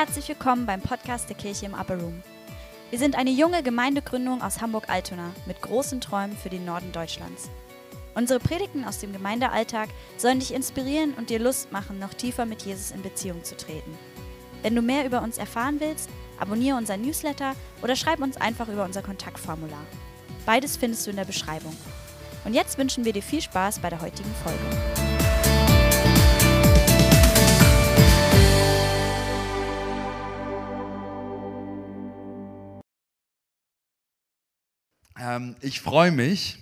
herzlich willkommen beim Podcast der Kirche im Upper Room. Wir sind eine junge Gemeindegründung aus Hamburg-Altona mit großen Träumen für den Norden Deutschlands. Unsere Predigten aus dem Gemeindealltag sollen dich inspirieren und dir Lust machen, noch tiefer mit Jesus in Beziehung zu treten. Wenn du mehr über uns erfahren willst, abonniere unseren Newsletter oder schreib uns einfach über unser Kontaktformular. Beides findest du in der Beschreibung. Und jetzt wünschen wir dir viel Spaß bei der heutigen Folge. Ähm, ich freue mich,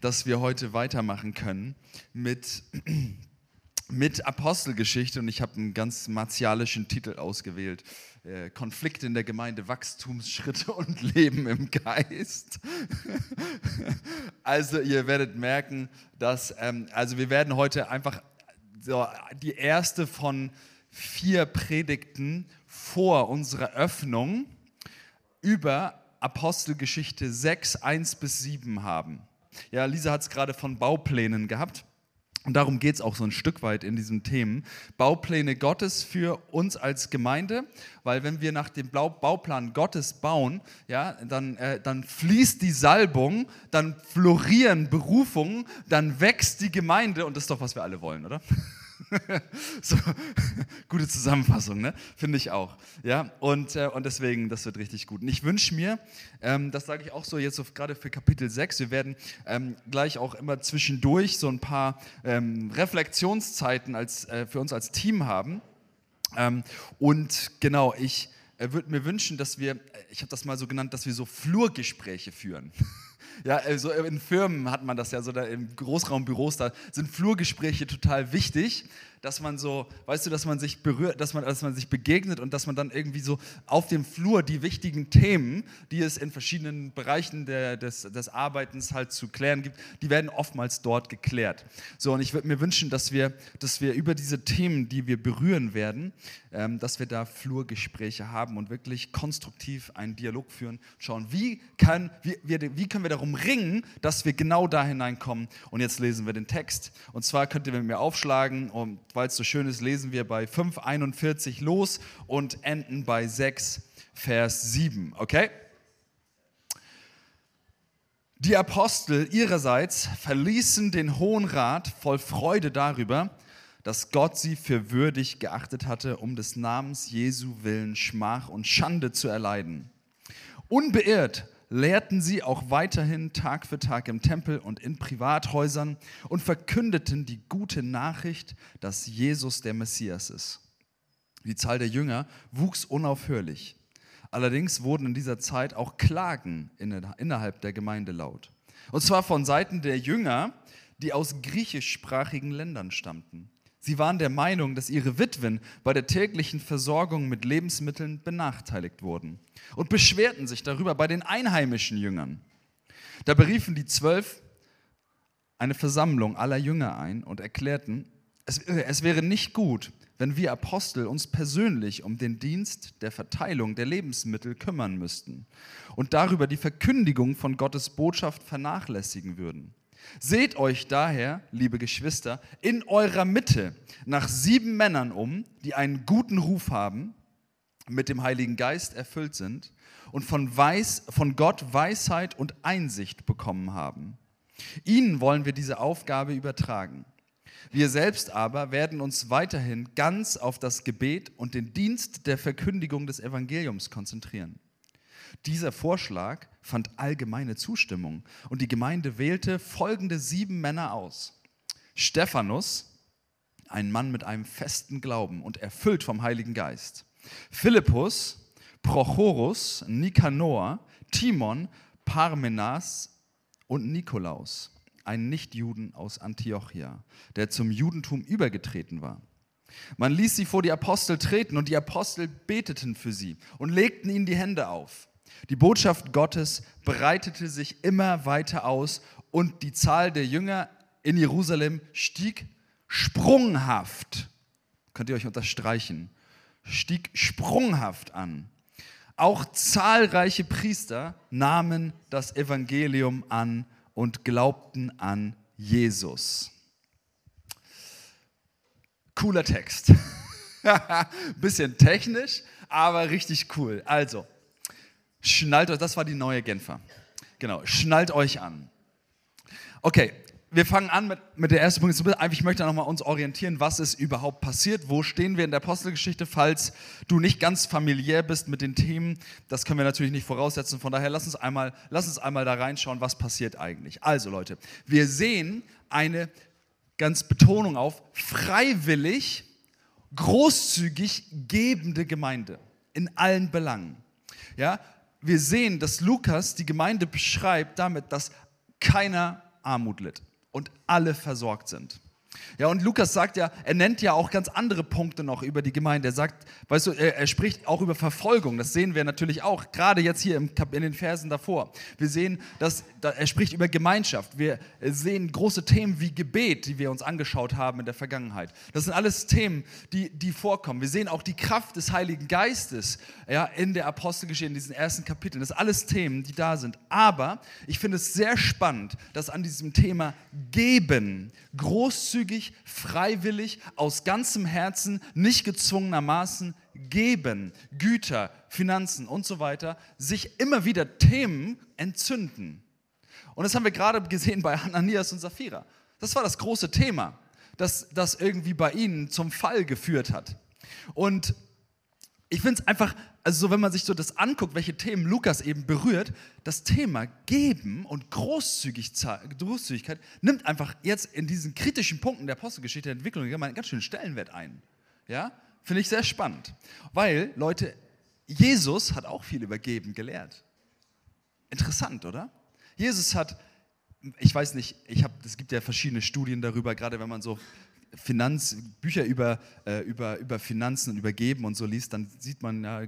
dass wir heute weitermachen können mit, mit Apostelgeschichte und ich habe einen ganz martialischen Titel ausgewählt. Äh, Konflikte in der Gemeinde, Wachstumsschritte und Leben im Geist. also ihr werdet merken, dass, ähm, also wir werden heute einfach so die erste von vier Predigten vor unserer Öffnung über Apostelgeschichte 6, 1 bis 7 haben. Ja, Lisa hat es gerade von Bauplänen gehabt. Und darum geht es auch so ein Stück weit in diesen Themen. Baupläne Gottes für uns als Gemeinde, weil wenn wir nach dem Bauplan Gottes bauen, ja, dann, äh, dann fließt die Salbung, dann florieren Berufungen, dann wächst die Gemeinde und das ist doch, was wir alle wollen, oder? so, gute Zusammenfassung, ne? finde ich auch. Ja? Und, äh, und deswegen, das wird richtig gut. Und ich wünsche mir, ähm, das sage ich auch so jetzt so gerade für Kapitel 6, wir werden ähm, gleich auch immer zwischendurch so ein paar ähm, Reflexionszeiten als, äh, für uns als Team haben. Ähm, und genau, ich äh, würde mir wünschen, dass wir, ich habe das mal so genannt, dass wir so Flurgespräche führen. Ja, also in Firmen hat man das ja so, da im Großraumbüros, da sind Flurgespräche total wichtig, dass man so, weißt du, dass man sich berührt, dass man, dass man sich begegnet und dass man dann irgendwie so auf dem Flur die wichtigen Themen, die es in verschiedenen Bereichen der, des, des Arbeitens halt zu klären gibt, die werden oftmals dort geklärt. So, und ich würde mir wünschen, dass wir, dass wir über diese Themen, die wir berühren werden, ähm, dass wir da Flurgespräche haben und wirklich konstruktiv einen Dialog führen, schauen, wie, kann, wie, wie, können wir darum ringen, dass wir genau da hineinkommen. Und jetzt lesen wir den Text. Und zwar könnt ihr mit mir aufschlagen und weil es so schön ist, lesen wir bei 5,41 los und enden bei 6, Vers 7. Okay? Die Apostel ihrerseits verließen den Hohen Rat voll Freude darüber, dass Gott sie für würdig geachtet hatte, um des Namens Jesu willen Schmach und Schande zu erleiden. Unbeirrt lehrten sie auch weiterhin Tag für Tag im Tempel und in Privathäusern und verkündeten die gute Nachricht, dass Jesus der Messias ist. Die Zahl der Jünger wuchs unaufhörlich. Allerdings wurden in dieser Zeit auch Klagen innerhalb der Gemeinde laut. Und zwar von Seiten der Jünger, die aus griechischsprachigen Ländern stammten. Sie waren der Meinung, dass ihre Witwen bei der täglichen Versorgung mit Lebensmitteln benachteiligt wurden und beschwerten sich darüber bei den einheimischen Jüngern. Da beriefen die Zwölf eine Versammlung aller Jünger ein und erklärten, es, es wäre nicht gut, wenn wir Apostel uns persönlich um den Dienst der Verteilung der Lebensmittel kümmern müssten und darüber die Verkündigung von Gottes Botschaft vernachlässigen würden. Seht euch daher, liebe Geschwister, in eurer Mitte nach sieben Männern um, die einen guten Ruf haben, mit dem Heiligen Geist erfüllt sind und von, Weiß, von Gott Weisheit und Einsicht bekommen haben. Ihnen wollen wir diese Aufgabe übertragen. Wir selbst aber werden uns weiterhin ganz auf das Gebet und den Dienst der Verkündigung des Evangeliums konzentrieren. Dieser Vorschlag fand allgemeine Zustimmung und die Gemeinde wählte folgende sieben Männer aus. Stephanus, ein Mann mit einem festen Glauben und erfüllt vom Heiligen Geist. Philippus, Prochorus, Nikanor, Timon, Parmenas und Nikolaus, ein Nichtjuden aus Antiochia, der zum Judentum übergetreten war. Man ließ sie vor die Apostel treten und die Apostel beteten für sie und legten ihnen die Hände auf. Die Botschaft Gottes breitete sich immer weiter aus und die Zahl der Jünger in Jerusalem stieg sprunghaft. Könnt ihr euch unterstreichen? Stieg sprunghaft an. Auch zahlreiche Priester nahmen das Evangelium an und glaubten an Jesus. Cooler Text. Bisschen technisch, aber richtig cool. Also, schnallt euch, das war die neue Genfer. Genau, schnallt euch an. Okay, wir fangen an mit, mit der ersten Punkt. Ich möchte nochmal uns orientieren, was ist überhaupt passiert. Wo stehen wir in der Apostelgeschichte, falls du nicht ganz familiär bist mit den Themen. Das können wir natürlich nicht voraussetzen. Von daher lass uns einmal, lass uns einmal da reinschauen, was passiert eigentlich. Also Leute, wir sehen eine ganz Betonung auf freiwillig, großzügig gebende Gemeinde in allen Belangen. Ja, wir sehen, dass Lukas die Gemeinde beschreibt damit, dass keiner Armut litt und alle versorgt sind. Ja, und Lukas sagt ja, er nennt ja auch ganz andere Punkte noch über die Gemeinde. Er sagt, weißt du, er, er spricht auch über Verfolgung. Das sehen wir natürlich auch, gerade jetzt hier im, in den Versen davor. Wir sehen, dass da, er spricht über Gemeinschaft. Wir sehen große Themen wie Gebet, die wir uns angeschaut haben in der Vergangenheit. Das sind alles Themen, die, die vorkommen. Wir sehen auch die Kraft des Heiligen Geistes ja, in der Apostelgeschichte, in diesen ersten Kapiteln. Das sind alles Themen, die da sind. Aber ich finde es sehr spannend, dass an diesem Thema Geben großzügig, freiwillig, aus ganzem Herzen, nicht gezwungenermaßen geben, Güter, Finanzen und so weiter, sich immer wieder Themen entzünden. Und das haben wir gerade gesehen bei Hananias und Sapphira. Das war das große Thema, das, das irgendwie bei ihnen zum Fall geführt hat. Und ich finde es einfach, also so, wenn man sich so das anguckt, welche Themen Lukas eben berührt, das Thema Geben und Großzügig, Großzügigkeit nimmt einfach jetzt in diesen kritischen Punkten der Apostelgeschichte der Entwicklung einen ganz schönen Stellenwert ein. Ja, finde ich sehr spannend, weil Leute, Jesus hat auch viel über Geben gelehrt. Interessant, oder? Jesus hat, ich weiß nicht, ich habe, es gibt ja verschiedene Studien darüber, gerade wenn man so Finanz, Bücher über, äh, über, über Finanzen und über Geben und so liest, dann sieht man ja,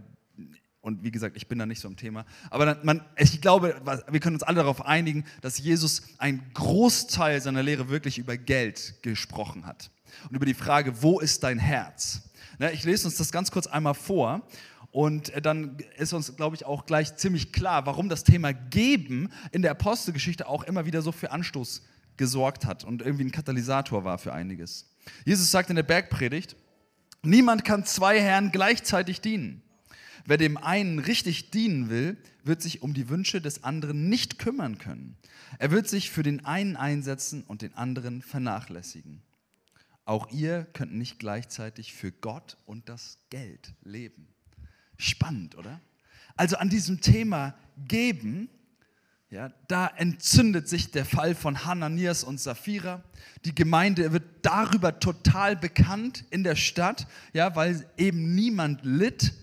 und wie gesagt, ich bin da nicht so im Thema, aber man, ich glaube, wir können uns alle darauf einigen, dass Jesus einen Großteil seiner Lehre wirklich über Geld gesprochen hat und über die Frage, wo ist dein Herz? Ne, ich lese uns das ganz kurz einmal vor und dann ist uns, glaube ich, auch gleich ziemlich klar, warum das Thema Geben in der Apostelgeschichte auch immer wieder so für Anstoß gesorgt hat und irgendwie ein Katalysator war für einiges. Jesus sagt in der Bergpredigt, niemand kann zwei Herren gleichzeitig dienen. Wer dem einen richtig dienen will, wird sich um die Wünsche des anderen nicht kümmern können. Er wird sich für den einen einsetzen und den anderen vernachlässigen. Auch ihr könnt nicht gleichzeitig für Gott und das Geld leben. Spannend, oder? Also an diesem Thema geben ja, da entzündet sich der Fall von Hananias und Sapphira. Die Gemeinde wird darüber total bekannt in der Stadt, ja, weil eben niemand litt.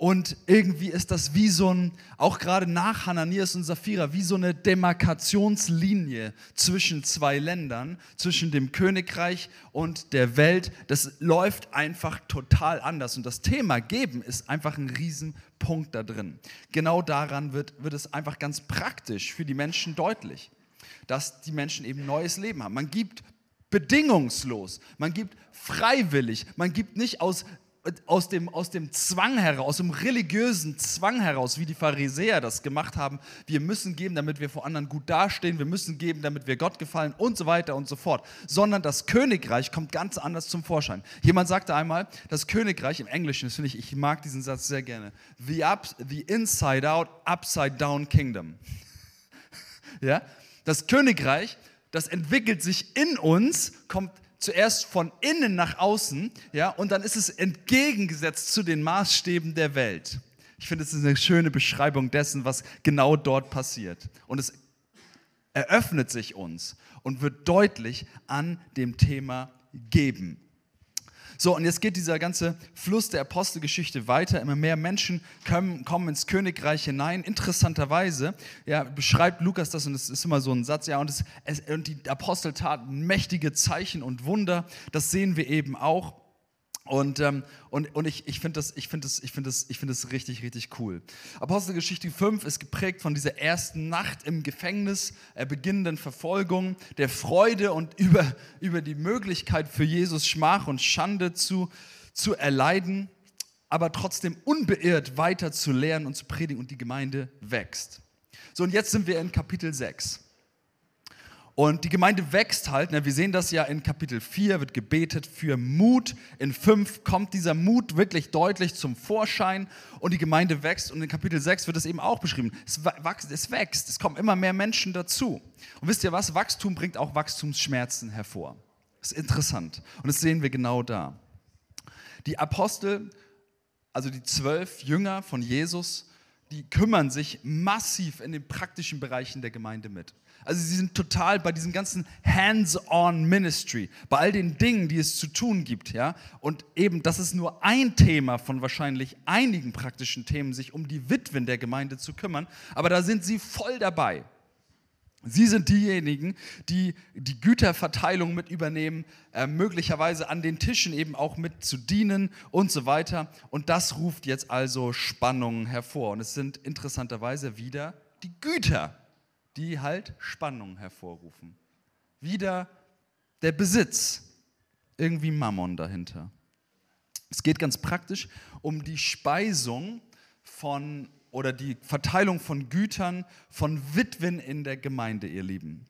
Und irgendwie ist das wie so ein, auch gerade nach Hananias und Sapphira, wie so eine Demarkationslinie zwischen zwei Ländern, zwischen dem Königreich und der Welt. Das läuft einfach total anders. Und das Thema Geben ist einfach ein Riesenpunkt da drin. Genau daran wird, wird es einfach ganz praktisch für die Menschen deutlich, dass die Menschen eben neues Leben haben. Man gibt bedingungslos, man gibt freiwillig, man gibt nicht aus aus dem, aus dem Zwang heraus, aus dem religiösen Zwang heraus, wie die Pharisäer das gemacht haben, wir müssen geben, damit wir vor anderen gut dastehen, wir müssen geben, damit wir Gott gefallen und so weiter und so fort, sondern das Königreich kommt ganz anders zum Vorschein. Jemand sagte einmal, das Königreich im Englischen, das finde ich, ich mag diesen Satz sehr gerne, the, up, the inside out, upside down kingdom. ja? Das Königreich, das entwickelt sich in uns, kommt zuerst von innen nach außen, ja, und dann ist es entgegengesetzt zu den Maßstäben der Welt. Ich finde, es ist eine schöne Beschreibung dessen, was genau dort passiert. Und es eröffnet sich uns und wird deutlich an dem Thema Geben. So, und jetzt geht dieser ganze Fluss der Apostelgeschichte weiter. Immer mehr Menschen kommen, kommen ins Königreich hinein. Interessanterweise ja, beschreibt Lukas das, und es ist immer so ein Satz, ja, und, es, es, und die Apostel taten mächtige Zeichen und Wunder. Das sehen wir eben auch. Und, ähm, und, und ich, ich finde das, find das, find das, find das richtig, richtig cool. Apostelgeschichte 5 ist geprägt von dieser ersten Nacht im Gefängnis, äh, beginnenden Verfolgung, der Freude und über, über die Möglichkeit für Jesus Schmach und Schande zu, zu erleiden, aber trotzdem unbeirrt weiter zu lernen und zu predigen und die Gemeinde wächst. So, und jetzt sind wir in Kapitel 6. Und die Gemeinde wächst halt. Ne? Wir sehen das ja in Kapitel 4, wird gebetet für Mut. In 5 kommt dieser Mut wirklich deutlich zum Vorschein und die Gemeinde wächst. Und in Kapitel 6 wird es eben auch beschrieben. Es wächst, es wächst, es kommen immer mehr Menschen dazu. Und wisst ihr was? Wachstum bringt auch Wachstumsschmerzen hervor. Das ist interessant. Und das sehen wir genau da. Die Apostel, also die zwölf Jünger von Jesus, die kümmern sich massiv in den praktischen Bereichen der Gemeinde mit. Also sie sind total bei diesem ganzen Hands-on Ministry, bei all den Dingen, die es zu tun gibt, ja. Und eben, das ist nur ein Thema von wahrscheinlich einigen praktischen Themen, sich um die Witwen der Gemeinde zu kümmern. Aber da sind sie voll dabei. Sie sind diejenigen, die die Güterverteilung mit übernehmen, äh, möglicherweise an den Tischen eben auch mit zu dienen und so weiter. Und das ruft jetzt also Spannungen hervor. Und es sind interessanterweise wieder die Güter, die halt Spannung hervorrufen. Wieder der Besitz, irgendwie Mammon dahinter. Es geht ganz praktisch um die Speisung von oder die Verteilung von Gütern von Witwen in der Gemeinde, ihr Lieben.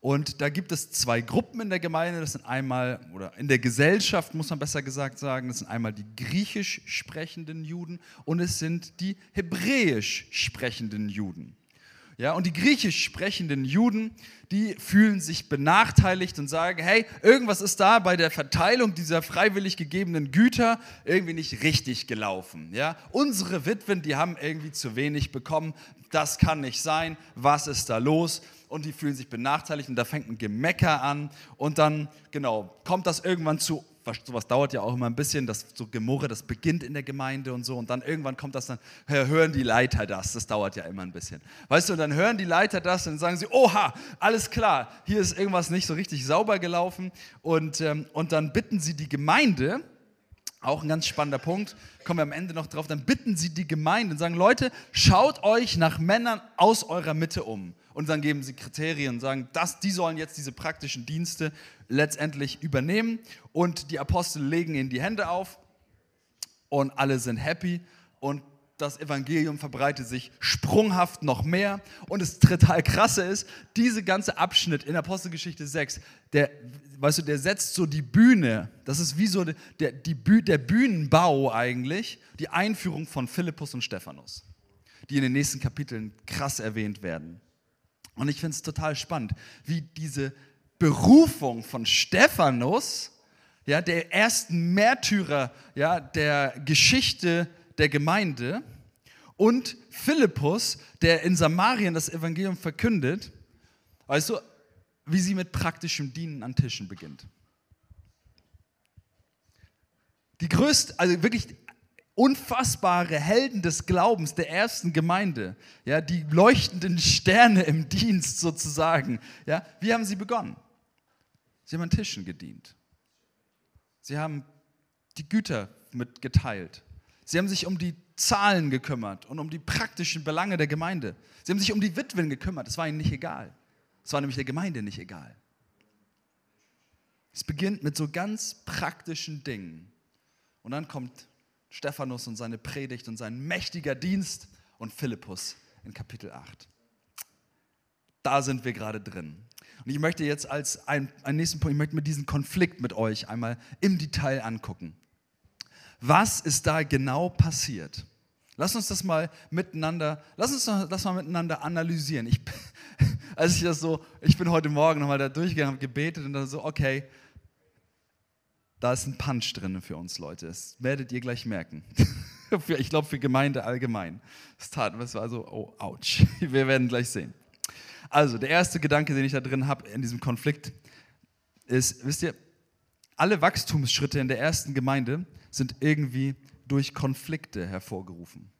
Und da gibt es zwei Gruppen in der Gemeinde. Das sind einmal, oder in der Gesellschaft muss man besser gesagt sagen, das sind einmal die griechisch sprechenden Juden und es sind die hebräisch sprechenden Juden. Ja, und die griechisch sprechenden Juden, die fühlen sich benachteiligt und sagen, hey, irgendwas ist da bei der Verteilung dieser freiwillig gegebenen Güter irgendwie nicht richtig gelaufen. Ja, unsere Witwen, die haben irgendwie zu wenig bekommen. Das kann nicht sein. Was ist da los? Und die fühlen sich benachteiligt und da fängt ein Gemecker an und dann, genau, kommt das irgendwann zu sowas dauert ja auch immer ein bisschen, das so Gemurre, das beginnt in der Gemeinde und so und dann irgendwann kommt das dann, hören die Leiter das, das dauert ja immer ein bisschen. Weißt du, und dann hören die Leiter das und dann sagen sie, oha, alles klar, hier ist irgendwas nicht so richtig sauber gelaufen und, ähm, und dann bitten sie die Gemeinde, auch ein ganz spannender Punkt, kommen wir am Ende noch drauf, dann bitten sie die Gemeinde und sagen, Leute, schaut euch nach Männern aus eurer Mitte um. Und dann geben sie Kriterien und sagen, das, die sollen jetzt diese praktischen Dienste letztendlich übernehmen. Und die Apostel legen ihnen die Hände auf und alle sind happy. Und das Evangelium verbreitet sich sprunghaft noch mehr. Und das total krasse ist, diese ganze Abschnitt in Apostelgeschichte 6, der, weißt du, der setzt so die Bühne, das ist wie so der, die, der Bühnenbau eigentlich, die Einführung von Philippus und Stephanus, die in den nächsten Kapiteln krass erwähnt werden. Und ich finde es total spannend, wie diese Berufung von Stephanus, ja, der ersten Märtyrer ja, der Geschichte der Gemeinde, und Philippus, der in Samarien das Evangelium verkündet, weißt du, wie sie mit praktischem Dienen an Tischen beginnt. Die größte, also wirklich unfassbare Helden des Glaubens der ersten Gemeinde, ja, die leuchtenden Sterne im Dienst sozusagen, ja, wie haben sie begonnen? Sie haben an Tischen gedient. Sie haben die Güter mitgeteilt. Sie haben sich um die Zahlen gekümmert und um die praktischen Belange der Gemeinde. Sie haben sich um die Witwen gekümmert. Das war ihnen nicht egal. Es war nämlich der Gemeinde nicht egal. Es beginnt mit so ganz praktischen Dingen. Und dann kommt Stephanus und seine Predigt und sein mächtiger Dienst und Philippus in Kapitel 8. Da sind wir gerade drin. Und ich möchte jetzt als einen, einen nächsten Punkt, ich möchte mir diesen Konflikt mit euch einmal im Detail angucken. Was ist da genau passiert? Lass uns das mal miteinander, lass uns das mal miteinander analysieren. Ich, als ich das so, ich bin heute Morgen nochmal da durchgegangen, habe gebetet und dann so, okay, da ist ein Punch drin für uns Leute. Das werdet ihr gleich merken. ich glaube für Gemeinde allgemein. Das tat, das war so, oh, ouch. Wir werden gleich sehen. Also, der erste Gedanke, den ich da drin habe in diesem Konflikt, ist, wisst ihr, alle Wachstumsschritte in der ersten Gemeinde sind irgendwie durch Konflikte hervorgerufen.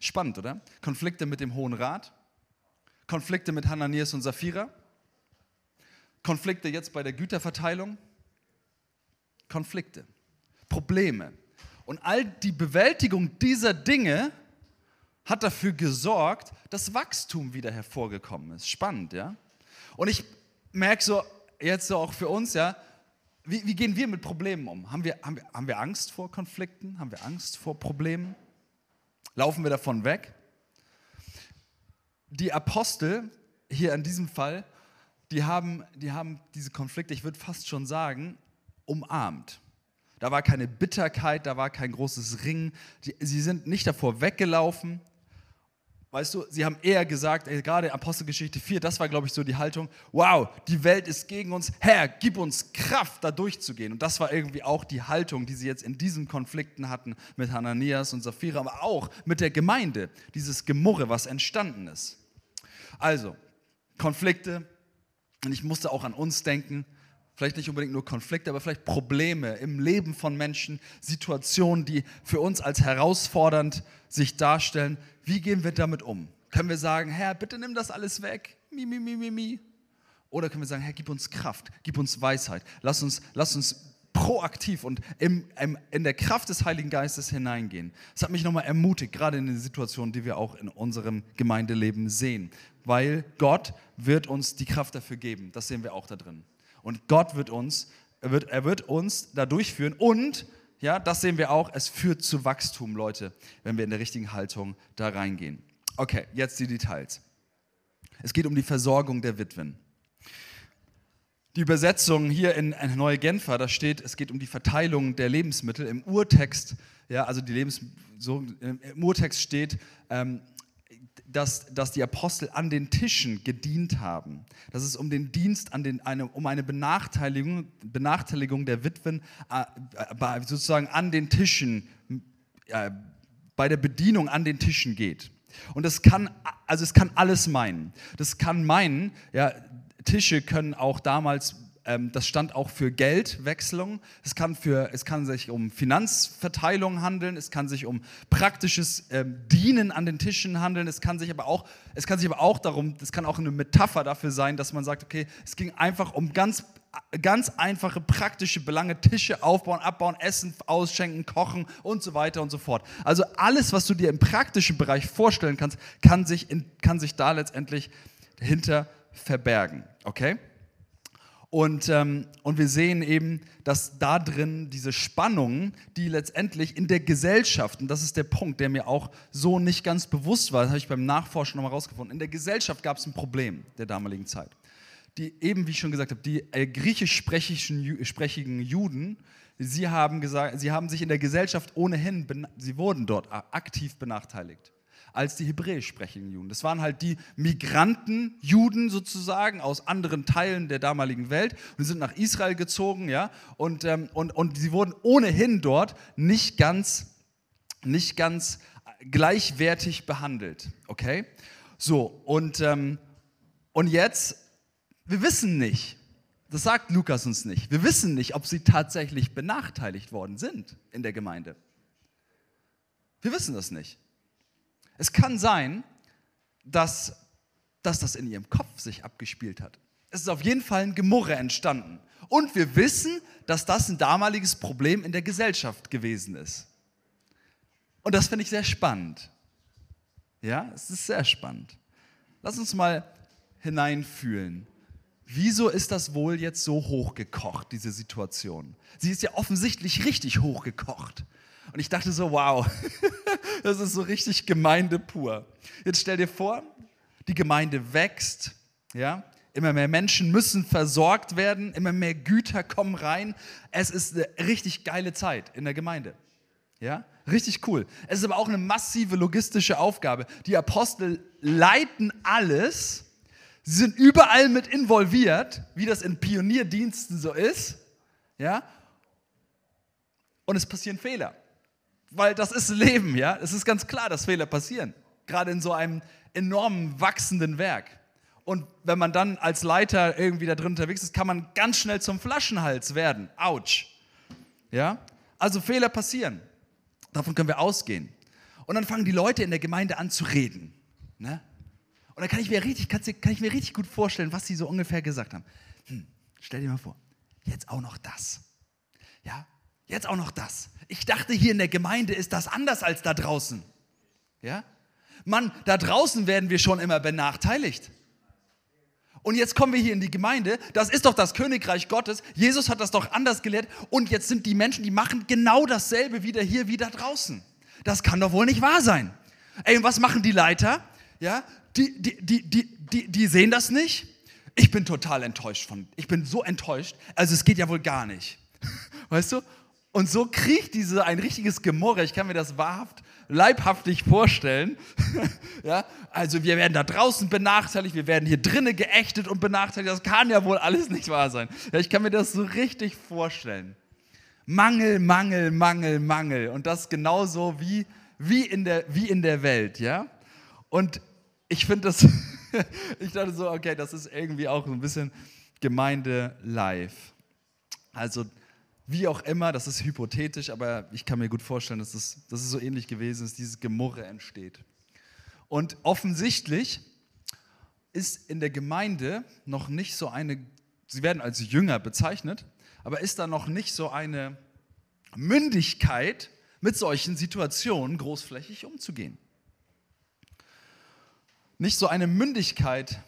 Spannend, oder? Konflikte mit dem Hohen Rat, Konflikte mit Hananias und Sapphira, Konflikte jetzt bei der Güterverteilung, Konflikte, Probleme. Und all die Bewältigung dieser Dinge hat dafür gesorgt, dass Wachstum wieder hervorgekommen ist. Spannend, ja? Und ich merke so, jetzt so auch für uns, ja, wie, wie, gehen wir mit Problemen um? Haben wir, haben, wir, haben wir Angst vor Konflikten? Haben wir Angst vor Problemen? Laufen wir davon weg? Die Apostel hier in diesem Fall die haben, die haben diese Konflikte, ich würde fast schon sagen, umarmt. Da war keine Bitterkeit, da war kein großes Ringen. Die, sie sind nicht davor weggelaufen. Weißt du, sie haben eher gesagt, ey, gerade Apostelgeschichte 4, das war, glaube ich, so die Haltung, wow, die Welt ist gegen uns, Herr, gib uns Kraft, da durchzugehen. Und das war irgendwie auch die Haltung, die sie jetzt in diesen Konflikten hatten mit Hananias und Sapphira, aber auch mit der Gemeinde, dieses Gemurre, was entstanden ist. Also, Konflikte, und ich musste auch an uns denken, vielleicht nicht unbedingt nur Konflikte, aber vielleicht Probleme im Leben von Menschen, Situationen, die für uns als herausfordernd sich darstellen. Wie gehen wir damit um? Können wir sagen, Herr, bitte nimm das alles weg? Mi, mi, mi, mi, mi. Oder können wir sagen, Herr, gib uns Kraft, gib uns Weisheit. Lass uns, lass uns proaktiv und im, im, in der Kraft des Heiligen Geistes hineingehen. Das hat mich nochmal ermutigt, gerade in den Situationen, die wir auch in unserem Gemeindeleben sehen. Weil Gott wird uns die Kraft dafür geben. Das sehen wir auch da drin. Und Gott wird uns, er wird, er wird uns da durchführen und ja, das sehen wir auch, es führt zu Wachstum, Leute, wenn wir in der richtigen Haltung da reingehen. Okay, jetzt die Details. Es geht um die Versorgung der Witwen. Die Übersetzung hier in Neue Genfer, da steht, es geht um die Verteilung der Lebensmittel. Im Urtext, ja, also die Lebens, so, im Urtext steht, ähm, dass, dass die Apostel an den Tischen gedient haben. Dass es um den Dienst, an den, eine, um eine Benachteiligung, Benachteiligung der Witwen äh, sozusagen an den Tischen, äh, bei der Bedienung an den Tischen geht. Und das kann, also es kann alles meinen. Das kann meinen, ja, Tische können auch damals das stand auch für Geldwechslung. Es kann, für, es kann sich um Finanzverteilung handeln. Es kann sich um praktisches ähm, Dienen an den Tischen handeln. Es kann sich aber auch, es kann sich aber auch darum, es kann auch eine Metapher dafür sein, dass man sagt, okay, es ging einfach um ganz ganz einfache praktische Belange, Tische aufbauen, abbauen, Essen ausschenken, kochen und so weiter und so fort. Also alles, was du dir im praktischen Bereich vorstellen kannst, kann sich, in, kann sich da letztendlich hinter verbergen. Okay? Und, ähm, und wir sehen eben, dass da drin diese Spannungen, die letztendlich in der Gesellschaft, und das ist der Punkt, der mir auch so nicht ganz bewusst war, das habe ich beim Nachforschen nochmal rausgefunden, in der Gesellschaft gab es ein Problem der damaligen Zeit. Die eben, wie ich schon gesagt habe, die äh, griechisch-sprechigen Juden, sie haben, gesagt, sie haben sich in der Gesellschaft ohnehin, sie wurden dort aktiv benachteiligt als die hebräisch sprechenden Juden. Das waren halt die Migranten, Juden sozusagen aus anderen Teilen der damaligen Welt und sind nach Israel gezogen, ja, und, ähm, und, und sie wurden ohnehin dort nicht ganz, nicht ganz gleichwertig behandelt, okay? So, und, ähm, und jetzt, wir wissen nicht, das sagt Lukas uns nicht, wir wissen nicht, ob sie tatsächlich benachteiligt worden sind in der Gemeinde. Wir wissen das nicht. Es kann sein, dass, dass das in ihrem Kopf sich abgespielt hat. Es ist auf jeden Fall ein Gemurre entstanden. Und wir wissen, dass das ein damaliges Problem in der Gesellschaft gewesen ist. Und das finde ich sehr spannend. Ja, es ist sehr spannend. Lass uns mal hineinfühlen. Wieso ist das wohl jetzt so hochgekocht, diese Situation? Sie ist ja offensichtlich richtig hochgekocht. Und ich dachte so, wow, das ist so richtig Gemeinde pur. Jetzt stell dir vor, die Gemeinde wächst, ja, immer mehr Menschen müssen versorgt werden, immer mehr Güter kommen rein. Es ist eine richtig geile Zeit in der Gemeinde. Ja, richtig cool. Es ist aber auch eine massive logistische Aufgabe. Die Apostel leiten alles. Sie sind überall mit involviert, wie das in Pionierdiensten so ist. Ja? Und es passieren Fehler weil das ist Leben, ja. Es ist ganz klar, dass Fehler passieren, gerade in so einem enormen wachsenden Werk. Und wenn man dann als Leiter irgendwie da drin unterwegs ist, kann man ganz schnell zum Flaschenhals werden. Autsch. Ja? Also Fehler passieren. Davon können wir ausgehen. Und dann fangen die Leute in der Gemeinde an zu reden. Ne? Und dann kann ich, mir richtig, kann ich mir richtig gut vorstellen, was sie so ungefähr gesagt haben. Hm, stell dir mal vor, jetzt auch noch das. Ja, Jetzt auch noch das. Ich dachte, hier in der Gemeinde ist das anders als da draußen. Ja? Mann, da draußen werden wir schon immer benachteiligt. Und jetzt kommen wir hier in die Gemeinde. Das ist doch das Königreich Gottes. Jesus hat das doch anders gelehrt. Und jetzt sind die Menschen, die machen genau dasselbe wieder hier, wie da draußen. Das kann doch wohl nicht wahr sein. Ey, und was machen die Leiter? Ja, die, die, die, die, die, die sehen das nicht ich bin total enttäuscht von, ich bin so enttäuscht, also es geht ja wohl gar nicht. Weißt du? Und so kriecht diese ein richtiges Gemurre, ich kann mir das wahrhaft, leibhaftig vorstellen. ja, also wir werden da draußen benachteiligt, wir werden hier drinnen geächtet und benachteiligt, das kann ja wohl alles nicht wahr sein. Ja, ich kann mir das so richtig vorstellen. Mangel, Mangel, Mangel, Mangel. Und das genauso wie, wie, in, der, wie in der Welt, ja? Und ich finde das, ich dachte so, okay, das ist irgendwie auch so ein bisschen Gemeinde live. Also, wie auch immer, das ist hypothetisch, aber ich kann mir gut vorstellen, dass es, dass es so ähnlich gewesen ist, dieses Gemurre entsteht. Und offensichtlich ist in der Gemeinde noch nicht so eine, sie werden als Jünger bezeichnet, aber ist da noch nicht so eine Mündigkeit, mit solchen Situationen großflächig umzugehen. Nicht so eine Mündigkeit,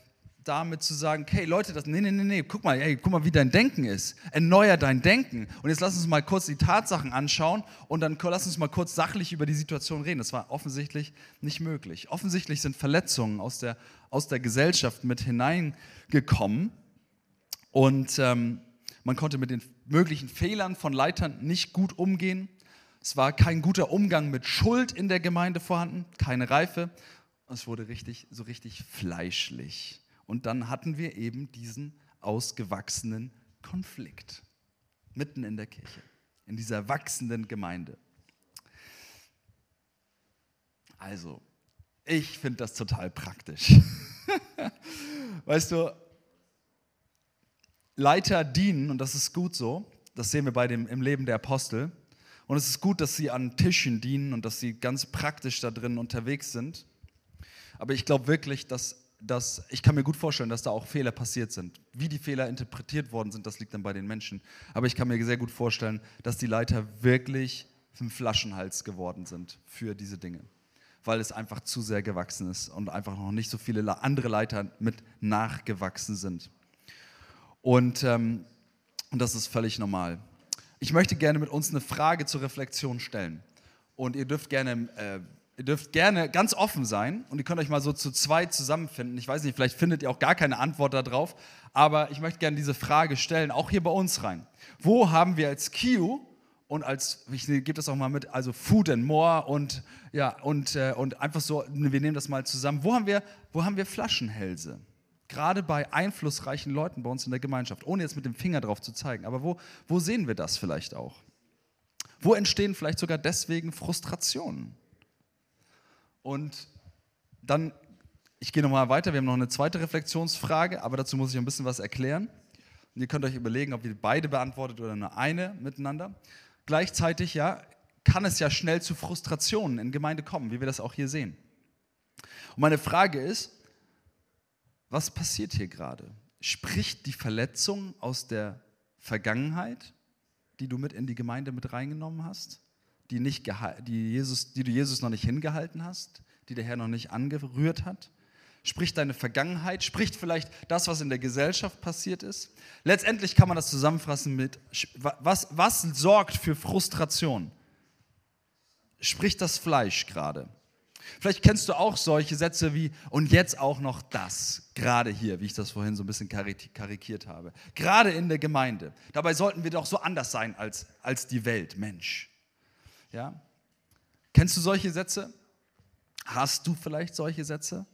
damit zu sagen, hey Leute, das, nee, nee, nee, nee, guck mal, hey, guck mal, wie dein Denken ist. Erneuer dein Denken. Und jetzt lass uns mal kurz die Tatsachen anschauen und dann lass uns mal kurz sachlich über die Situation reden. Das war offensichtlich nicht möglich. Offensichtlich sind Verletzungen aus der, aus der Gesellschaft mit hineingekommen und ähm, man konnte mit den möglichen Fehlern von Leitern nicht gut umgehen. Es war kein guter Umgang mit Schuld in der Gemeinde vorhanden, keine Reife. Es wurde richtig, so richtig fleischlich. Und dann hatten wir eben diesen ausgewachsenen Konflikt mitten in der Kirche, in dieser wachsenden Gemeinde. Also, ich finde das total praktisch. weißt du, Leiter dienen, und das ist gut so, das sehen wir bei dem, im Leben der Apostel. Und es ist gut, dass sie an Tischen dienen und dass sie ganz praktisch da drin unterwegs sind. Aber ich glaube wirklich, dass, dass, ich kann mir gut vorstellen, dass da auch Fehler passiert sind. Wie die Fehler interpretiert worden sind, das liegt dann bei den Menschen. Aber ich kann mir sehr gut vorstellen, dass die Leiter wirklich ein Flaschenhals geworden sind für diese Dinge. Weil es einfach zu sehr gewachsen ist und einfach noch nicht so viele andere Leiter mit nachgewachsen sind. Und, ähm, das ist völlig normal. Ich möchte gerne mit uns eine Frage zur Reflexion stellen. Und ihr dürft gerne, äh, ihr dürft gerne ganz offen sein und ihr könnt euch mal so zu zweit zusammenfinden. Ich weiß nicht, vielleicht findet ihr auch gar keine Antwort darauf, aber ich möchte gerne diese Frage stellen, auch hier bei uns rein. Wo haben wir als Q und als, ich gebe das auch mal mit, also Food and More und, ja, und, äh, und einfach so, wir nehmen das mal zusammen. Wo haben wir, wo haben wir Flaschenhälse? Gerade bei einflussreichen Leuten bei uns in der Gemeinschaft, ohne jetzt mit dem Finger drauf zu zeigen. Aber wo, wo sehen wir das vielleicht auch? Wo entstehen vielleicht sogar deswegen Frustrationen? Und dann, ich gehe nochmal weiter, wir haben noch eine zweite Reflexionsfrage, aber dazu muss ich ein bisschen was erklären. Und ihr könnt euch überlegen, ob ihr beide beantwortet oder nur eine miteinander. Gleichzeitig, ja, kann es ja schnell zu Frustrationen in Gemeinde kommen, wie wir das auch hier sehen. Und meine Frage ist, was passiert hier gerade? Spricht die Verletzung aus der Vergangenheit, die du mit in die Gemeinde mit reingenommen hast, die, nicht die, Jesus, die du Jesus noch nicht hingehalten hast, die der Herr noch nicht angerührt hat? Spricht deine Vergangenheit? Spricht vielleicht das, was in der Gesellschaft passiert ist? Letztendlich kann man das zusammenfassen mit, was, was sorgt für Frustration? Spricht das Fleisch gerade? Vielleicht kennst du auch solche Sätze wie, und jetzt auch noch das, gerade hier, wie ich das vorhin so ein bisschen karikiert habe. Gerade in der Gemeinde. Dabei sollten wir doch so anders sein als, als die Welt, Mensch. Ja? Kennst du solche Sätze? Hast du vielleicht solche Sätze?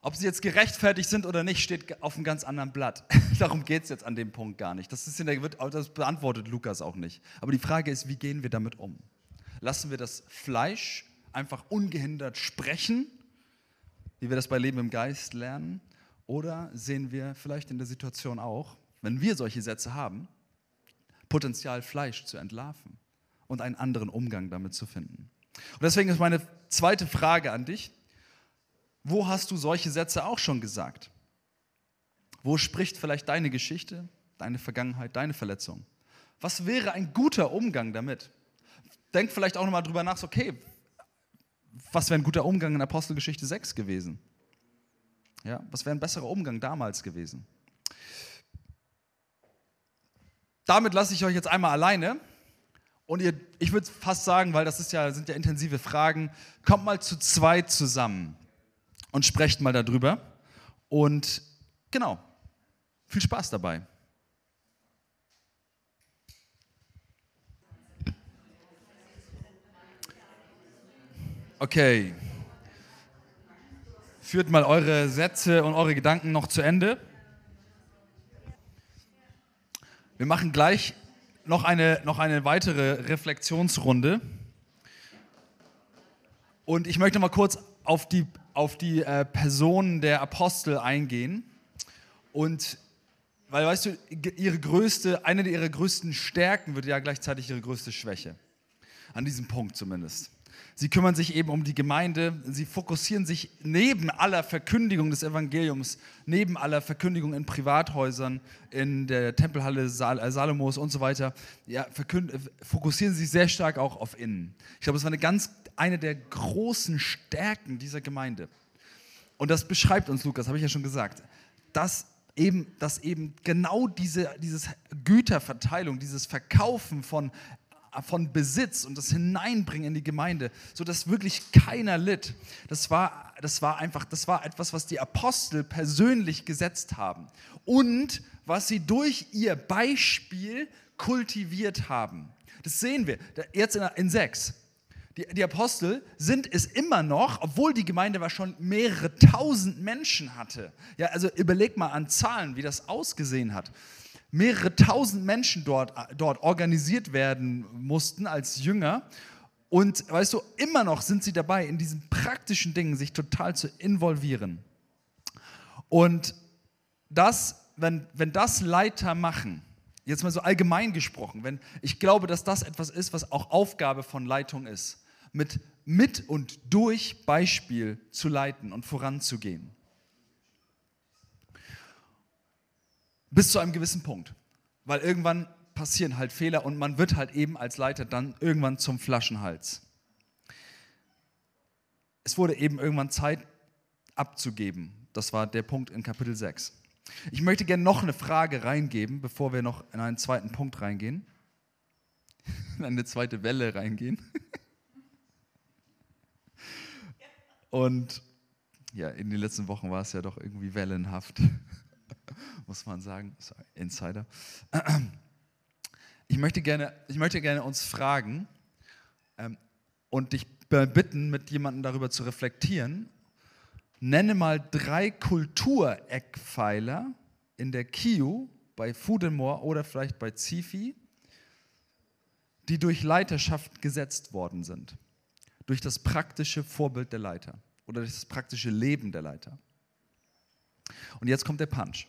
Ob sie jetzt gerechtfertigt sind oder nicht, steht auf einem ganz anderen Blatt. Darum geht es jetzt an dem Punkt gar nicht. Das, ist in der, das beantwortet Lukas auch nicht. Aber die Frage ist, wie gehen wir damit um? lassen wir das Fleisch einfach ungehindert sprechen, wie wir das bei Leben im Geist lernen? Oder sehen wir vielleicht in der Situation auch, wenn wir solche Sätze haben, Potenzial, Fleisch zu entlarven und einen anderen Umgang damit zu finden? Und deswegen ist meine zweite Frage an dich, wo hast du solche Sätze auch schon gesagt? Wo spricht vielleicht deine Geschichte, deine Vergangenheit, deine Verletzung? Was wäre ein guter Umgang damit? denk vielleicht auch nochmal drüber nach, okay, was wäre ein guter Umgang in Apostelgeschichte 6 gewesen? Ja, was wäre ein besserer Umgang damals gewesen? Damit lasse ich euch jetzt einmal alleine. Und ihr, ich würde fast sagen, weil das ja, sind ja intensive Fragen, kommt mal zu zweit zusammen und sprecht mal darüber. Und genau, viel Spaß dabei. Okay. Führt mal eure Sätze und eure Gedanken noch zu Ende. Wir machen gleich noch eine, noch eine weitere Reflexionsrunde. Und ich möchte mal kurz auf die, auf die äh, Personen der Apostel eingehen. Und weil, weißt du, ihre größte, eine ihrer größten Stärken wird ja gleichzeitig ihre größte Schwäche. An diesem Punkt zumindest. Sie kümmern sich eben um die Gemeinde. Sie fokussieren sich neben aller Verkündigung des Evangeliums, neben aller Verkündigung in Privathäusern, in der Tempelhalle Sal äh, Salomos und so weiter, ja, fokussieren sie sich sehr stark auch auf innen. Ich glaube, es war eine ganz eine der großen Stärken dieser Gemeinde. Und das beschreibt uns Lukas, habe ich ja schon gesagt, dass eben, dass eben genau diese dieses Güterverteilung, dieses Verkaufen von von Besitz und das Hineinbringen in die Gemeinde, sodass wirklich keiner litt. Das war, das war einfach, das war etwas, was die Apostel persönlich gesetzt haben und was sie durch ihr Beispiel kultiviert haben. Das sehen wir jetzt in, in 6. Die, die, Apostel sind es immer noch, obwohl die Gemeinde war schon mehrere tausend Menschen hatte. Ja, also überleg mal an Zahlen, wie das ausgesehen hat mehrere tausend Menschen dort, dort organisiert werden mussten als Jünger. Und weißt du, immer noch sind sie dabei, in diesen praktischen Dingen sich total zu involvieren. Und das, wenn, wenn das Leiter machen, jetzt mal so allgemein gesprochen, wenn ich glaube, dass das etwas ist, was auch Aufgabe von Leitung ist, mit, mit und durch Beispiel zu leiten und voranzugehen. Bis zu einem gewissen Punkt. Weil irgendwann passieren halt Fehler und man wird halt eben als Leiter dann irgendwann zum Flaschenhals. Es wurde eben irgendwann Zeit abzugeben. Das war der Punkt in Kapitel 6. Ich möchte gerne noch eine Frage reingeben, bevor wir noch in einen zweiten Punkt reingehen. In eine zweite Welle reingehen. Und ja, in den letzten Wochen war es ja doch irgendwie wellenhaft. muss man sagen. Insider. Ich möchte gerne, ich möchte gerne uns fragen ähm, und dich bitten, mit jemandem darüber zu reflektieren. Nenne mal drei Kultureckpfeiler in der KIU, bei Fudemore oder vielleicht bei Zifi, die durch Leiterschaft gesetzt worden sind. Durch das praktische Vorbild der Leiter oder durch das praktische Leben der Leiter. Und jetzt kommt der Punch.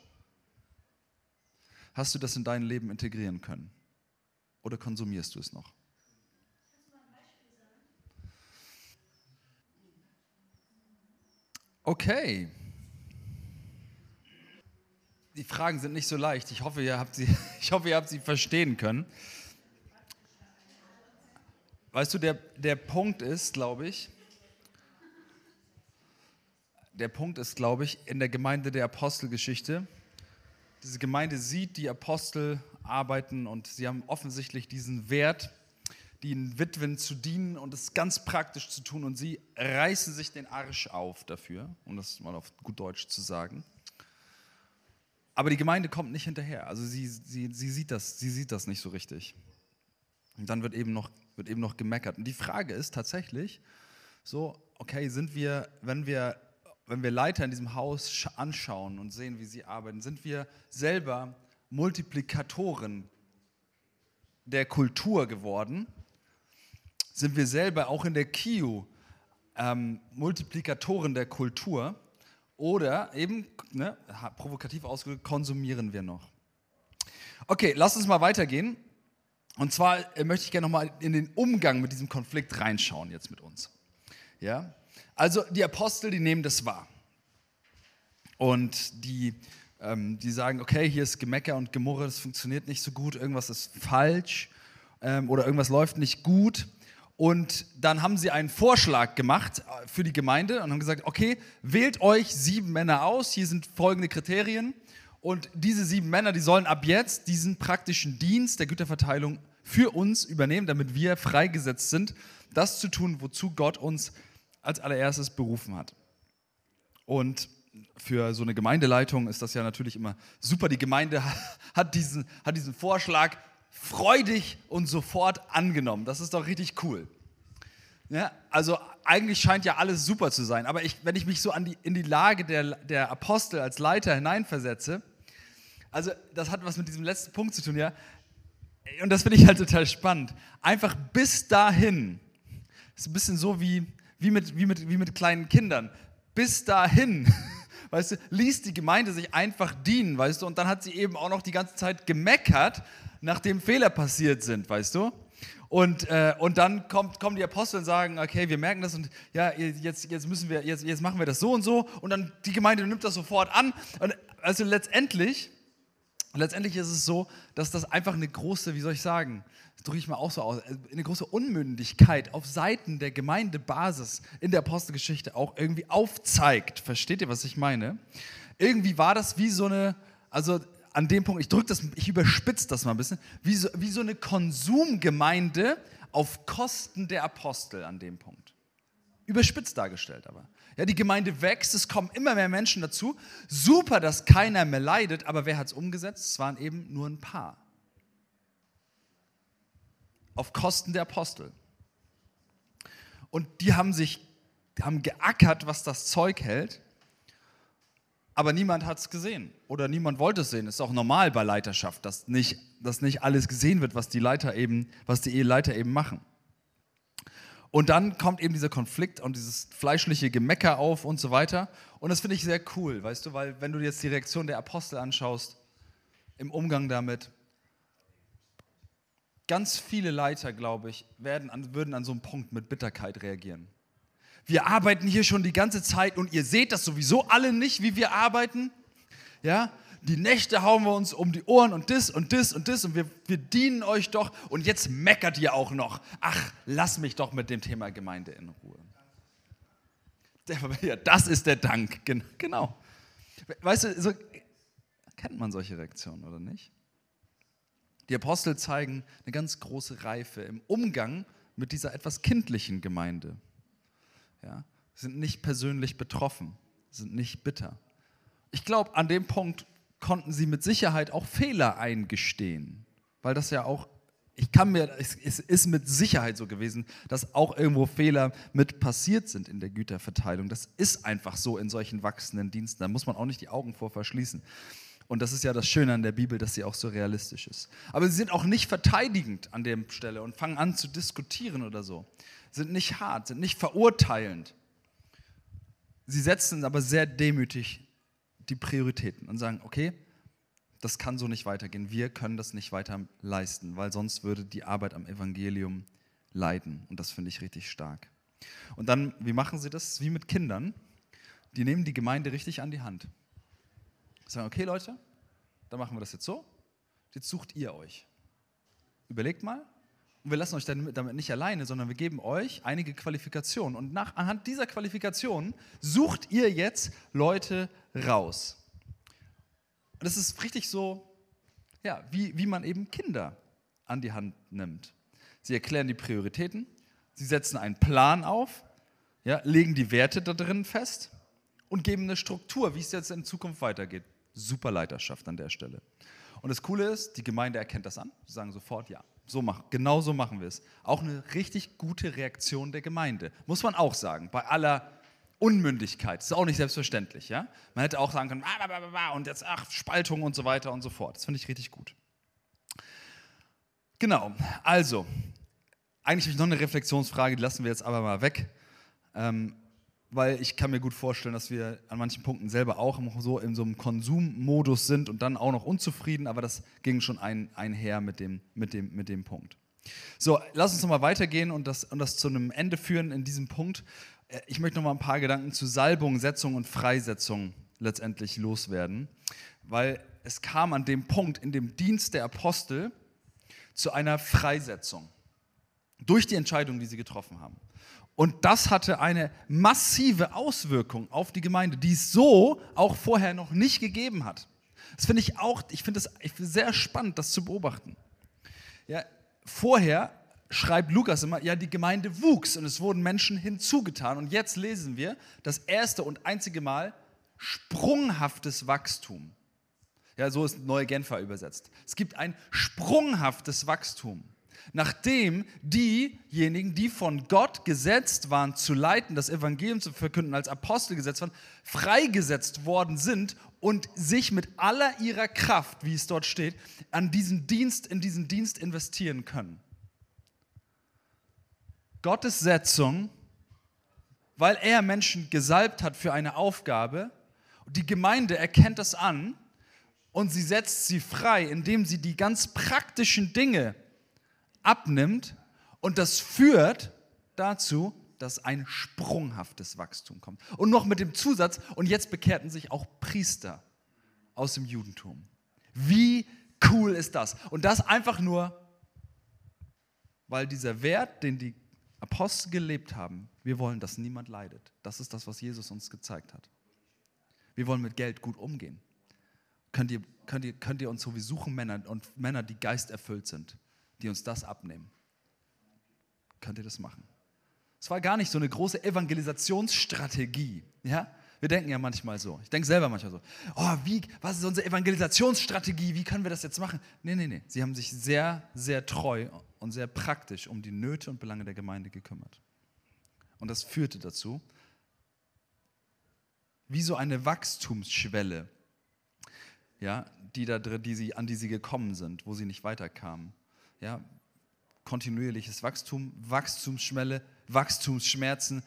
Hast du das in dein Leben integrieren können? Oder konsumierst du es noch? Okay. Die Fragen sind nicht so leicht. Ich hoffe, ihr habt sie, ich hoffe, ihr habt sie verstehen können. Weißt du, der, der Punkt ist, glaube ich, der Punkt ist, glaube ich, in der Gemeinde der Apostelgeschichte, diese Gemeinde sieht die Apostel arbeiten und sie haben offensichtlich diesen Wert, den Witwen zu dienen und es ganz praktisch zu tun und sie reißen sich den Arsch auf dafür, um das mal auf gut Deutsch zu sagen. Aber die Gemeinde kommt nicht hinterher. Also sie, sie, sie, sieht, das, sie sieht das nicht so richtig. Und dann wird eben, noch, wird eben noch gemeckert. Und die Frage ist tatsächlich so, okay, sind wir, wenn wir wenn wir Leiter in diesem Haus anschauen und sehen, wie sie arbeiten, sind wir selber Multiplikatoren der Kultur geworden? Sind wir selber auch in der KIU ähm, Multiplikatoren der Kultur? Oder eben, ne, provokativ ausgedrückt, konsumieren wir noch? Okay, lass uns mal weitergehen. Und zwar äh, möchte ich gerne nochmal in den Umgang mit diesem Konflikt reinschauen jetzt mit uns. Ja? Also die Apostel, die nehmen das wahr. Und die, ähm, die sagen, okay, hier ist Gemecker und Gemurre, das funktioniert nicht so gut, irgendwas ist falsch ähm, oder irgendwas läuft nicht gut. Und dann haben sie einen Vorschlag gemacht äh, für die Gemeinde und haben gesagt, okay, wählt euch sieben Männer aus, hier sind folgende Kriterien. Und diese sieben Männer, die sollen ab jetzt diesen praktischen Dienst der Güterverteilung für uns übernehmen, damit wir freigesetzt sind, das zu tun, wozu Gott uns als allererstes berufen hat. Und für so eine Gemeindeleitung ist das ja natürlich immer super. Die Gemeinde hat diesen, hat diesen Vorschlag freudig und sofort angenommen. Das ist doch richtig cool. Ja, also eigentlich scheint ja alles super zu sein, aber ich, wenn ich mich so die, in die Lage der, der Apostel als Leiter hineinversetze, also das hat was mit diesem letzten Punkt zu tun, ja, und das finde ich halt total spannend. Einfach bis dahin, ist ein bisschen so wie, wie, mit, wie, mit, wie mit kleinen Kindern, bis dahin, weißt du, ließ die Gemeinde sich einfach dienen, weißt du, und dann hat sie eben auch noch die ganze Zeit gemeckert, nachdem Fehler passiert sind, weißt du. Und, äh, und dann kommt, kommen die Apostel und sagen, okay, wir merken das und ja, jetzt, jetzt müssen wir, jetzt, jetzt machen wir das so und so. Und dann die Gemeinde nimmt das sofort an. Und also letztendlich, letztendlich ist es so, dass das einfach eine große, wie soll ich sagen, das drücke ich mal auch so aus, eine große Unmündigkeit auf Seiten der Gemeindebasis in der Apostelgeschichte auch irgendwie aufzeigt. Versteht ihr, was ich meine? Irgendwie war das wie so eine, also an dem Punkt, ich drücke das, ich überspitze das mal ein bisschen, wie so, wie so eine Konsumgemeinde auf Kosten der Apostel an dem Punkt. Überspitzt dargestellt aber. Ja, die Gemeinde wächst, es kommen immer mehr Menschen dazu. Super, dass keiner mehr leidet, aber wer hat es umgesetzt? Es waren eben nur ein paar. Auf Kosten der Apostel. Und die haben sich, haben geackert, was das Zeug hält aber niemand hat es gesehen oder niemand wollte es sehen. Ist auch normal bei Leiterschaft, dass nicht, dass nicht alles gesehen wird, was die Leiter eben, was die Eheleiter eben machen. Und dann kommt eben dieser Konflikt und dieses fleischliche Gemecker auf und so weiter. Und das finde ich sehr cool, weißt du, weil wenn du jetzt die Reaktion der Apostel anschaust, im Umgang damit, ganz viele Leiter, glaube ich, werden an, würden an so einem Punkt mit Bitterkeit reagieren wir arbeiten hier schon die ganze Zeit und ihr seht das sowieso alle nicht, wie wir arbeiten. Ja, die Nächte hauen wir uns um die Ohren und das und das und das und wir, wir dienen euch doch und jetzt meckert ihr auch noch. Ach, lass mich doch mit dem Thema Gemeinde in Ruhe. Ja, das ist der Dank, genau. Weißt du, so kennt man solche Reaktionen oder nicht? Die Apostel zeigen eine ganz große Reife im Umgang mit dieser etwas kindlichen Gemeinde ja, sind nicht persönlich betroffen, sind nicht bitter. Ich glaube, an dem Punkt konnten sie mit Sicherheit auch Fehler eingestehen, weil das ja auch, ich kann mir, es ist mit Sicherheit so gewesen, dass auch irgendwo Fehler mit passiert sind in der Güterverteilung. Das ist einfach so in solchen wachsenden Diensten. Da muss man auch nicht die Augen vor verschließen. Und das ist ja das Schöne an der Bibel, dass sie auch so realistisch ist. Aber sie sind auch nicht verteidigend an der Stelle und fangen an zu diskutieren oder so sind nicht hart, sind nicht verurteilend. Sie setzen aber sehr demütig die Prioritäten und sagen, okay, das kann so nicht weitergehen. Wir können das nicht weiter leisten, weil sonst würde die Arbeit am Evangelium leiden. Und das finde ich richtig stark. Und dann, wie machen sie das? Wie mit Kindern. Die nehmen die Gemeinde richtig an die Hand. Sagen, okay Leute, dann machen wir das jetzt so. Jetzt sucht ihr euch. Überlegt mal, und wir lassen euch damit nicht alleine, sondern wir geben euch einige Qualifikationen. Und nach, anhand dieser Qualifikationen sucht ihr jetzt Leute raus. Und das ist richtig so, ja, wie, wie man eben Kinder an die Hand nimmt. Sie erklären die Prioritäten, sie setzen einen Plan auf, ja, legen die Werte da drin fest und geben eine Struktur, wie es jetzt in Zukunft weitergeht. Super Leiterschaft an der Stelle. Und das Coole ist, die Gemeinde erkennt das an. Sie sagen sofort, ja, so machen, genau so machen wir es. Auch eine richtig gute Reaktion der Gemeinde. Muss man auch sagen, bei aller Unmündigkeit. Das ist auch nicht selbstverständlich. Ja? Man hätte auch sagen können, und jetzt ach, Spaltung und so weiter und so fort. Das finde ich richtig gut. Genau, also, eigentlich habe ich noch eine Reflexionsfrage, die lassen wir jetzt aber mal weg. Ähm, weil ich kann mir gut vorstellen, dass wir an manchen Punkten selber auch so in so einem Konsummodus sind und dann auch noch unzufrieden, aber das ging schon ein, einher mit dem, mit, dem, mit dem Punkt. So, lass uns nochmal weitergehen und das, und das zu einem Ende führen in diesem Punkt. Äh, ich möchte nochmal ein paar Gedanken zu Salbung, Setzung und Freisetzung letztendlich loswerden, weil es kam an dem Punkt in dem Dienst der Apostel zu einer Freisetzung durch die Entscheidung, die sie getroffen haben. Und das hatte eine massive Auswirkung auf die Gemeinde, die es so auch vorher noch nicht gegeben hat. Das finde ich auch, ich finde es sehr spannend, das zu beobachten. Ja, vorher schreibt Lukas immer, ja, die Gemeinde wuchs und es wurden Menschen hinzugetan. Und jetzt lesen wir das erste und einzige Mal sprunghaftes Wachstum. Ja, so ist Neue Genfer übersetzt. Es gibt ein sprunghaftes Wachstum, nachdem diejenigen, die von Gott gesetzt waren, zu leiten, das Evangelium zu verkünden, als Apostel gesetzt waren, freigesetzt worden sind und sich mit aller ihrer Kraft, wie es dort steht, an diesen Dienst, in diesen Dienst investieren können. Gottes Setzung, weil er Menschen gesalbt hat für eine Aufgabe, die Gemeinde erkennt das an und sie setzt sie frei, indem sie die ganz praktischen Dinge abnimmt und das führt dazu, dass ein sprunghaftes Wachstum kommt. Und noch mit dem Zusatz, und jetzt bekehrten sich auch Priester aus dem Judentum. Wie cool ist das? Und das einfach nur, weil dieser Wert, den die Apostel gelebt haben, wir wollen, dass niemand leidet. Das ist das, was Jesus uns gezeigt hat. Wir wollen mit Geld gut umgehen könnt ihr, könnt ihr, könnt ihr uns so wie suchen Männer und Männer, die geisterfüllt sind, die uns das abnehmen. Könnt ihr das machen? Es war gar nicht so eine große Evangelisationsstrategie. Ja? Wir denken ja manchmal so. Ich denke selber manchmal so. Oh, wie, was ist unsere Evangelisationsstrategie? Wie können wir das jetzt machen? Nee, nee, nee. Sie haben sich sehr, sehr treu und sehr praktisch um die Nöte und Belange der Gemeinde gekümmert. Und das führte dazu, wie so eine Wachstumsschwelle ja, die da drin, die sie, an die sie gekommen sind, wo sie nicht weiterkamen. Ja, kontinuierliches Wachstum, Wachstumsschwelle, Wachstumsschmerzen,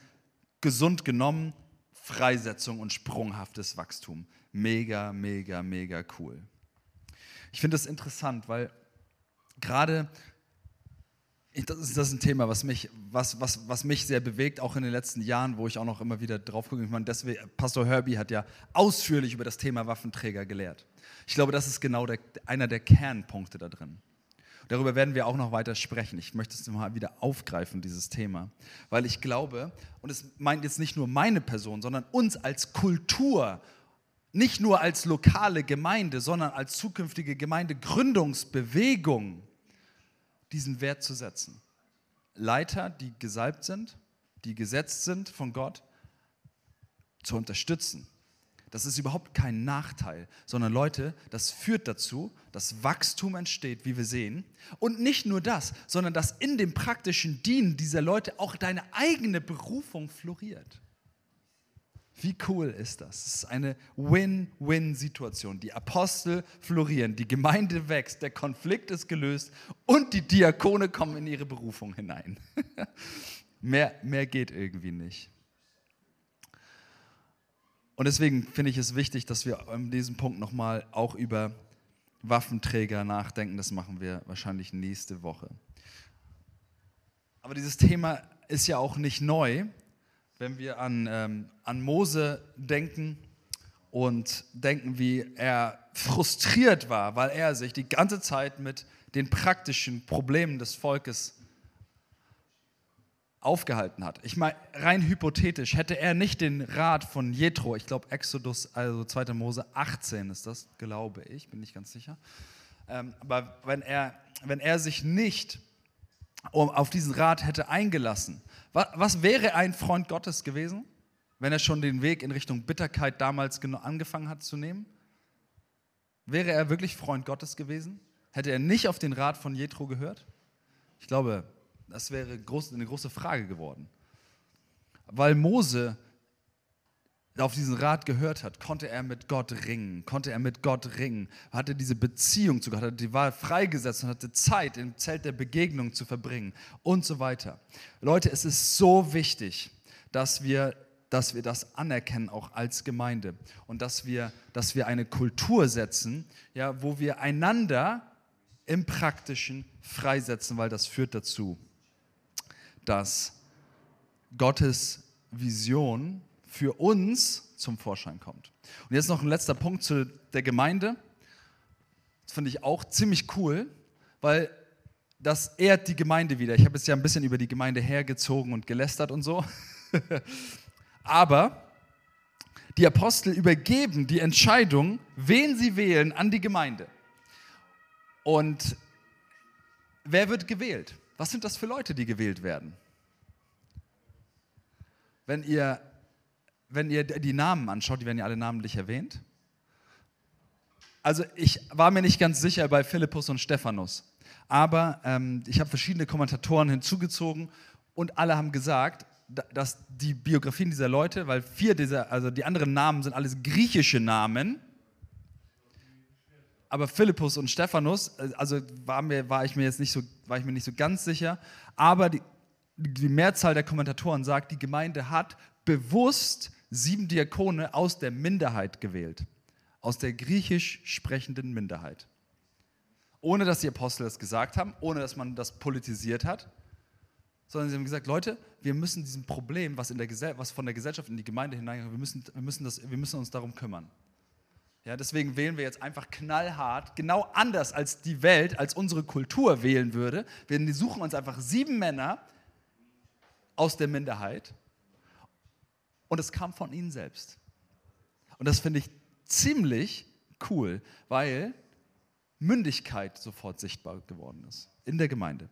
gesund genommen, Freisetzung und sprunghaftes Wachstum. Mega, mega, mega cool. Ich finde das interessant, weil gerade das ist, das ein Thema, was mich, was, was, was mich sehr bewegt, auch in den letzten Jahren, wo ich auch noch immer wieder drauf gucke. Ich meine, deswegen, Pastor Herbie hat ja ausführlich über das Thema Waffenträger gelehrt. Ich glaube, das ist genau der, einer der Kernpunkte da drin. Darüber werden wir auch noch weiter sprechen. Ich möchte es mal wieder aufgreifen, dieses Thema, weil ich glaube, und es meint jetzt nicht nur meine Person, sondern uns als Kultur, nicht nur als lokale Gemeinde, sondern als zukünftige Gemeindegründungsbewegung, diesen Wert zu setzen. Leiter, die gesalbt sind, die gesetzt sind von Gott, zu unterstützen, das ist überhaupt kein Nachteil, sondern Leute, das führt dazu, dass Wachstum entsteht, wie wir sehen. Und nicht nur das, sondern dass in dem praktischen Dienen dieser Leute auch deine eigene Berufung floriert. Wie cool ist das? Es ist eine Win-Win-Situation. Die Apostel florieren, die Gemeinde wächst, der Konflikt ist gelöst und die Diakone kommen in ihre Berufung hinein. mehr, mehr geht irgendwie nicht. Und deswegen finde ich es wichtig, dass wir an diesem Punkt nochmal auch über Waffenträger nachdenken. Das machen wir wahrscheinlich nächste Woche. Aber dieses Thema ist ja auch nicht neu, wenn wir an, ähm, an Mose denken und denken, wie er frustriert war, weil er sich die ganze Zeit mit den praktischen Problemen des Volkes aufgehalten hat. Ich meine, rein hypothetisch, hätte er nicht den Rat von Jethro, ich glaube Exodus, also 2. Mose 18 ist das, glaube ich, bin nicht ganz sicher. Ähm, aber wenn er, wenn er sich nicht auf diesen Rat hätte eingelassen, was, was wäre ein Freund Gottes gewesen, wenn er schon den Weg in Richtung Bitterkeit damals angefangen hat zu nehmen? Wäre er wirklich Freund Gottes gewesen? Hätte er nicht auf den Rat von Jethro gehört? Ich glaube, das wäre eine große Frage geworden. Weil Mose auf diesen Rat gehört hat, konnte er mit Gott ringen, konnte er mit Gott ringen, hatte diese Beziehung zu Gott, die Wahl freigesetzt und hatte Zeit im Zelt der Begegnung zu verbringen und so weiter. Leute, es ist so wichtig, dass wir, dass wir das anerkennen, auch als Gemeinde und dass wir, dass wir eine Kultur setzen, ja, wo wir einander im Praktischen freisetzen, weil das führt dazu, dass Gottes Vision für uns zum Vorschein kommt. Und jetzt noch ein letzter Punkt zu der Gemeinde. Das finde ich auch ziemlich cool, weil das ehrt die Gemeinde wieder. Ich habe jetzt ja ein bisschen über die Gemeinde hergezogen und gelästert und so. Aber die Apostel übergeben die Entscheidung, wen sie wählen, an die Gemeinde. Und wer wird gewählt? Was sind das für Leute, die gewählt werden? Wenn ihr wenn ihr die Namen anschaut, die werden ja alle namentlich erwähnt. Also ich war mir nicht ganz sicher bei Philippus und Stephanus, aber ähm, ich habe verschiedene Kommentatoren hinzugezogen und alle haben gesagt, dass die Biografien dieser Leute, weil vier dieser, also die anderen Namen sind alles griechische Namen, aber Philippus und Stephanus, äh, also war, mir, war, ich mir jetzt nicht so, war ich mir nicht so ganz sicher, aber die, die Mehrzahl der Kommentatoren sagt, die Gemeinde hat bewusst sieben Diakone aus der Minderheit gewählt, aus der griechisch sprechenden Minderheit. Ohne dass die Apostel das gesagt haben, ohne dass man das politisiert hat, sondern sie haben gesagt, Leute, wir müssen diesem Problem, was, in der was von der Gesellschaft in die Gemeinde hineinkommt, wir müssen, wir, müssen wir müssen uns darum kümmern. Ja, deswegen wählen wir jetzt einfach knallhart, genau anders als die Welt, als unsere Kultur wählen würde. Wir suchen uns einfach sieben Männer aus der Minderheit und es kam von ihnen selbst. Und das finde ich ziemlich cool, weil Mündigkeit sofort sichtbar geworden ist in der Gemeinde.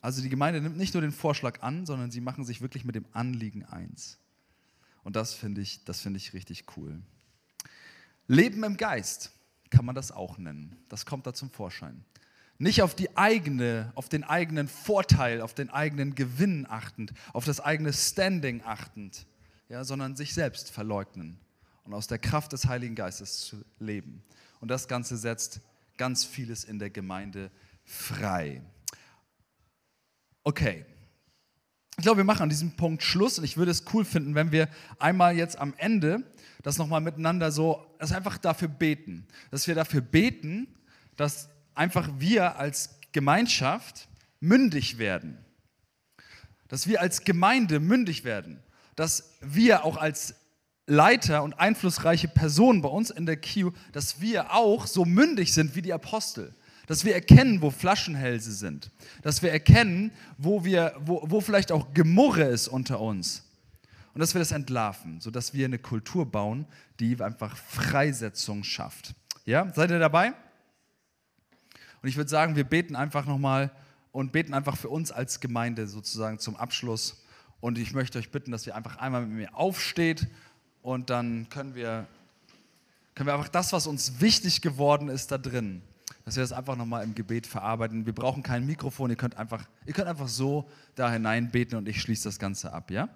Also die Gemeinde nimmt nicht nur den Vorschlag an, sondern sie machen sich wirklich mit dem Anliegen eins. Und das finde ich, das finde ich richtig cool. Leben im Geist kann man das auch nennen. Das kommt da zum Vorschein. Nicht auf die eigene, auf den eigenen Vorteil, auf den eigenen Gewinn achtend, auf das eigene Standing achtend, ja, sondern sich selbst verleugnen und aus der Kraft des Heiligen Geistes zu leben. Und das Ganze setzt ganz vieles in der Gemeinde frei. Okay, ich glaube, wir machen an diesem Punkt Schluss und ich würde es cool finden, wenn wir einmal jetzt am Ende das nochmal miteinander so, das einfach dafür beten. Dass wir dafür beten, dass einfach wir als Gemeinschaft mündig werden. Dass wir als Gemeinde mündig werden. Dass wir auch als Leiter und einflussreiche Personen bei uns in der Q, dass wir auch so mündig sind wie die Apostel dass wir erkennen, wo Flaschenhälse sind, dass wir erkennen, wo, wir, wo, wo vielleicht auch Gemurre ist unter uns und dass wir das entlarven, sodass wir eine Kultur bauen, die einfach Freisetzung schafft. Ja, seid ihr dabei? Und ich würde sagen, wir beten einfach nochmal und beten einfach für uns als Gemeinde sozusagen zum Abschluss. Und ich möchte euch bitten, dass ihr einfach einmal mit mir aufsteht und dann können wir, können wir einfach das, was uns wichtig geworden ist, da drin, dass wir das einfach nochmal im Gebet verarbeiten. Wir brauchen kein Mikrofon, ihr könnt einfach, ihr könnt einfach so da hinein beten und ich schließe das Ganze ab, ja?